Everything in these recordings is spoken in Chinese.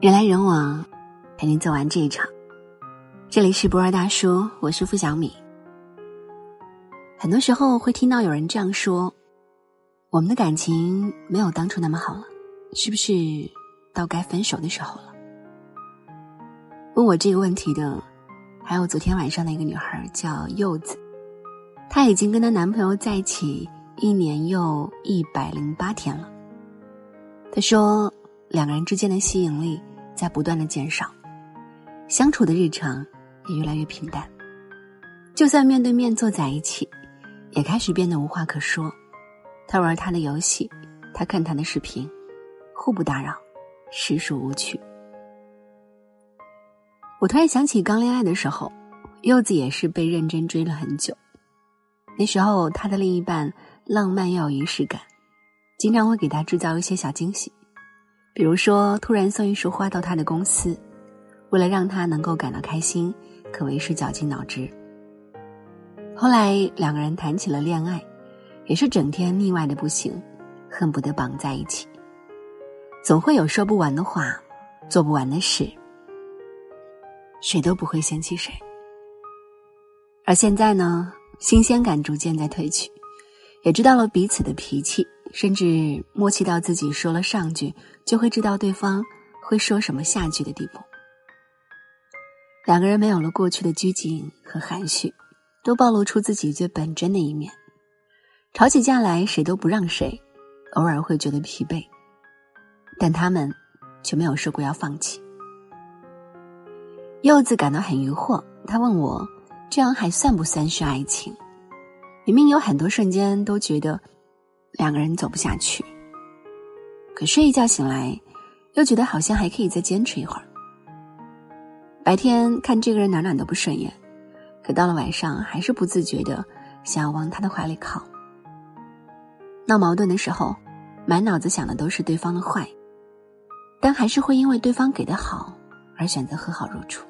人来人往，陪你走完这一场。这里是博尔大叔，我是付小米。很多时候会听到有人这样说：“我们的感情没有当初那么好了，是不是到该分手的时候了？”问我这个问题的，还有昨天晚上的一个女孩，叫柚子。她已经跟她男朋友在一起一年又一百零八天了。她说，两个人之间的吸引力。在不断的减少，相处的日常也越来越平淡。就算面对面坐在一起，也开始变得无话可说。他玩他的游戏，他看他的视频，互不打扰，实属无趣。我突然想起刚恋爱的时候，柚子也是被认真追了很久。那时候他的另一半浪漫又有仪式感，经常会给他制造一些小惊喜。比如说，突然送一束花到他的公司，为了让他能够感到开心，可谓是绞尽脑汁。后来两个人谈起了恋爱，也是整天腻歪的不行，恨不得绑在一起。总会有说不完的话，做不完的事，谁都不会嫌弃谁。而现在呢，新鲜感逐渐在褪去，也知道了彼此的脾气。甚至默契到自己说了上句，就会知道对方会说什么下句的地步。两个人没有了过去的拘谨和含蓄，都暴露出自己最本真的一面。吵起架来，谁都不让谁，偶尔会觉得疲惫，但他们却没有说过要放弃。柚子感到很疑惑，他问我：“这样还算不算是爱情？”明明有很多瞬间都觉得。两个人走不下去，可睡一觉醒来，又觉得好像还可以再坚持一会儿。白天看这个人哪哪都不顺眼，可到了晚上还是不自觉的想要往他的怀里靠。闹矛盾的时候，满脑子想的都是对方的坏，但还是会因为对方给的好而选择和好如初。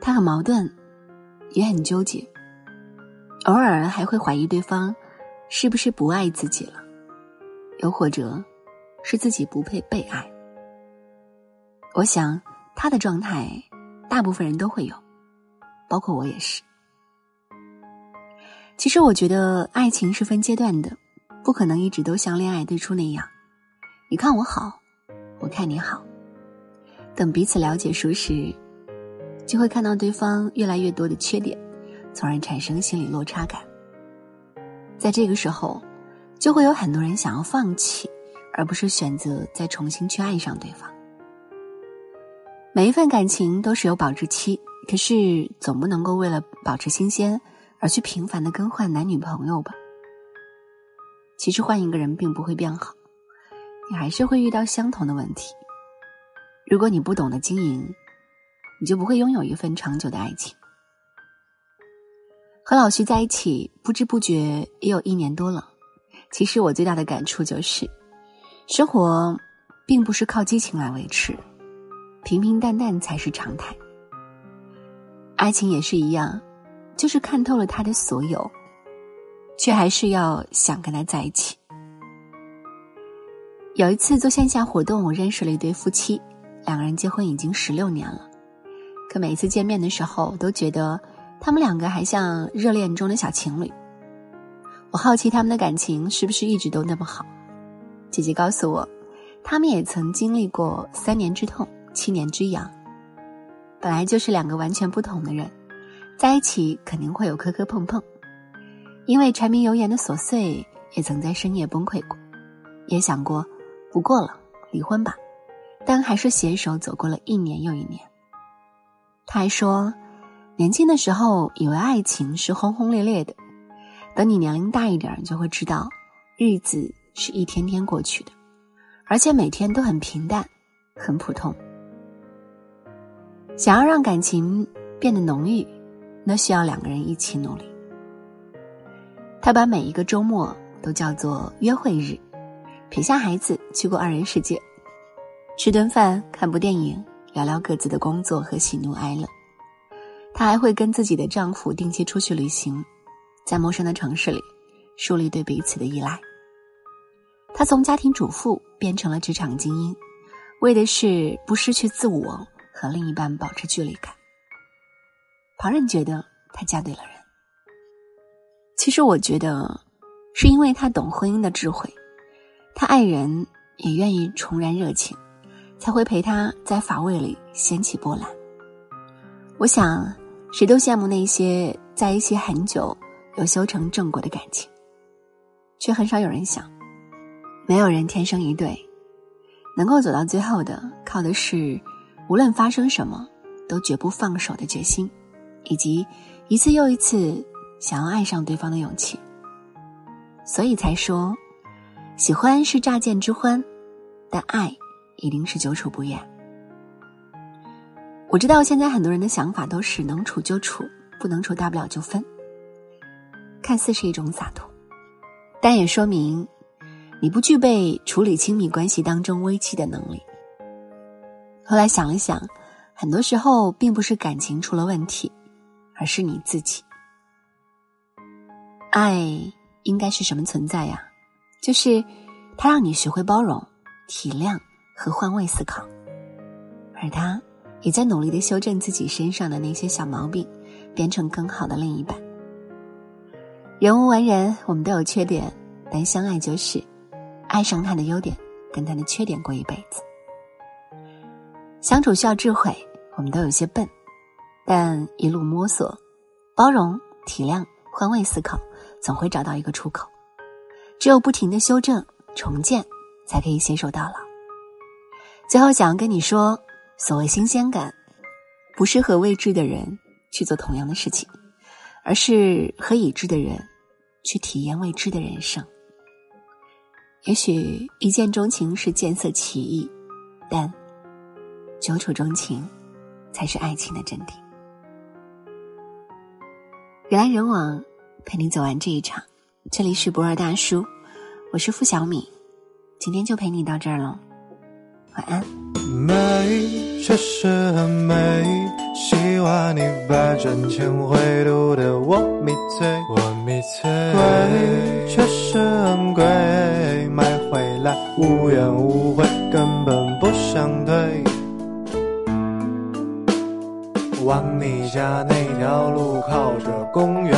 他很矛盾，也很纠结，偶尔还会怀疑对方。是不是不爱自己了？又或者，是自己不配被爱？我想他的状态，大部分人都会有，包括我也是。其实我觉得爱情是分阶段的，不可能一直都像恋爱最初那样，你看我好，我看你好。等彼此了解熟识，就会看到对方越来越多的缺点，从而产生心理落差感。在这个时候，就会有很多人想要放弃，而不是选择再重新去爱上对方。每一份感情都是有保质期，可是总不能够为了保持新鲜而去频繁的更换男女朋友吧？其实换一个人并不会变好，你还是会遇到相同的问题。如果你不懂得经营，你就不会拥有一份长久的爱情。和老徐在一起，不知不觉也有一年多了。其实我最大的感触就是，生活并不是靠激情来维持，平平淡淡才是常态。爱情也是一样，就是看透了他的所有，却还是要想跟他在一起。有一次做线下活动，我认识了一对夫妻，两个人结婚已经十六年了，可每一次见面的时候都觉得。他们两个还像热恋中的小情侣，我好奇他们的感情是不是一直都那么好。姐姐告诉我，他们也曾经历过三年之痛，七年之痒。本来就是两个完全不同的人，在一起肯定会有磕磕碰碰，因为柴米油盐的琐碎，也曾在深夜崩溃过，也想过不过了，离婚吧，但还是携手走过了一年又一年。他还说。年轻的时候以为爱情是轰轰烈烈的，等你年龄大一点，就会知道，日子是一天天过去的，而且每天都很平淡，很普通。想要让感情变得浓郁，那需要两个人一起努力。他把每一个周末都叫做约会日，撇下孩子去过二人世界，吃顿饭，看部电影，聊聊各自的工作和喜怒哀乐。她还会跟自己的丈夫定期出去旅行，在陌生的城市里树立对彼此的依赖。她从家庭主妇变成了职场精英，为的是不失去自我和另一半保持距离感。旁人觉得她嫁对了人，其实我觉得是因为她懂婚姻的智慧，她爱人也愿意重燃热情，才会陪她在乏味里掀起波澜。我想，谁都羡慕那些在一起很久又修成正果的感情，却很少有人想，没有人天生一对。能够走到最后的，靠的是无论发生什么都绝不放手的决心，以及一次又一次想要爱上对方的勇气。所以才说，喜欢是乍见之欢，但爱一定是久处不厌。我知道现在很多人的想法都是能处就处，不能处大不了就分，看似是一种洒脱，但也说明。你不具备处理亲密关系当中危机的能力。后来想了想，很多时候并不是感情出了问题，而是你自己。爱应该是什么存在呀？就是它让你学会包容、体谅和换位思考，而他也在努力的修正自己身上的那些小毛病，变成更好的另一半。人无完人，我们都有缺点，但相爱就是。爱上他的优点，跟他的缺点过一辈子。相处需要智慧，我们都有些笨，但一路摸索，包容、体谅、换位思考，总会找到一个出口。只有不停的修正、重建，才可以携手到老。最后，想要跟你说，所谓新鲜感，不是和未知的人去做同样的事情，而是和已知的人去体验未知的人生。也许一见钟情是见色起意，但久处钟情才是爱情的真谛。人来人往，陪你走完这一场。这里是不二大叔，我是付小米，今天就陪你到这儿了，晚安。确实很美，喜欢你百转千回读的我迷醉，我迷醉。贵，确实很贵。买回来无怨无悔，根本不想退。往你家那条路靠着公园，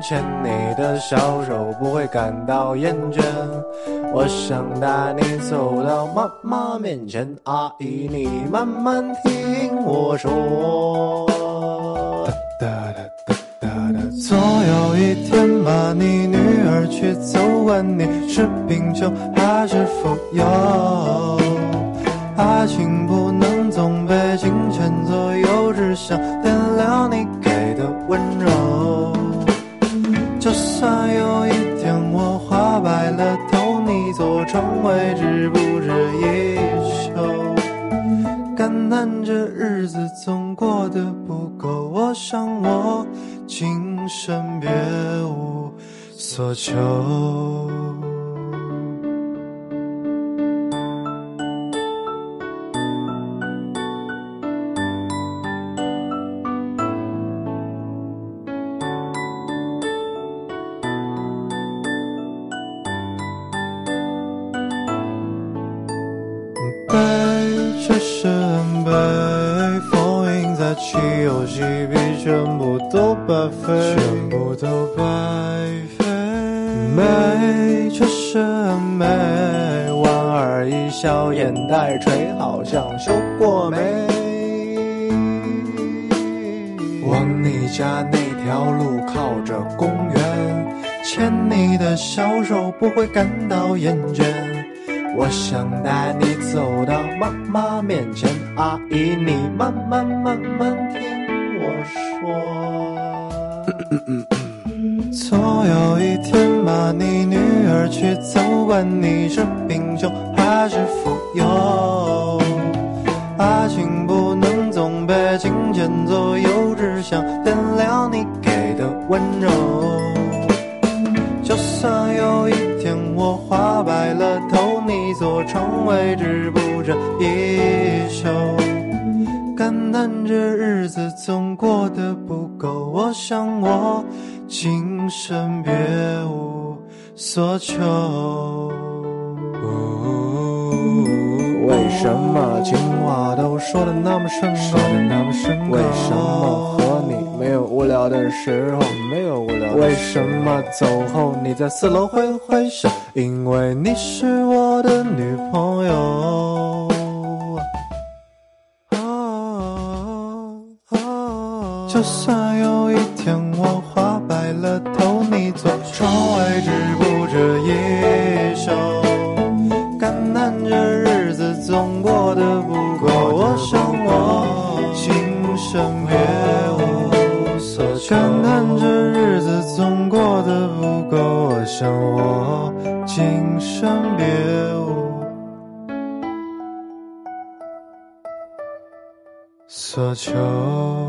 牵你的小手不会感到厌倦。我想带你走到妈妈面前，阿姨你慢慢听我说。哒哒哒哒哒哒。总有一天把你女儿去走，问你是贫穷。还是富有，爱情不能总被金钱左右，只想点亮你给的温柔。就算有一天我花白了头，成挥之不止衣袖，感叹这日子总过得不够，我想我今生别无所求。全部都白费，全部都白费。美，确实很美。莞尔一笑，眼带垂，好像修过眉。往你家那条路靠着公园，牵你的小手不会感到厌倦。我想带你走到妈妈面前，阿姨你慢慢慢慢听。我说，总有一天把你女儿娶走，管你是贫穷还是富有，爱情不能总被金钱左右，只想点亮你给的温柔。就算有一天我花白了头，你做成为之不折衣袖。感叹这日子总过得不够，我想我今生别无所求。为什么情话都说的那么深刻？为什么没有无聊的时候？没有无聊。为什么走后你在四楼挥了挥手？因为你是我的女朋友。就算有一天我花白了头，你坐窗外止步这一向我今生别无所求。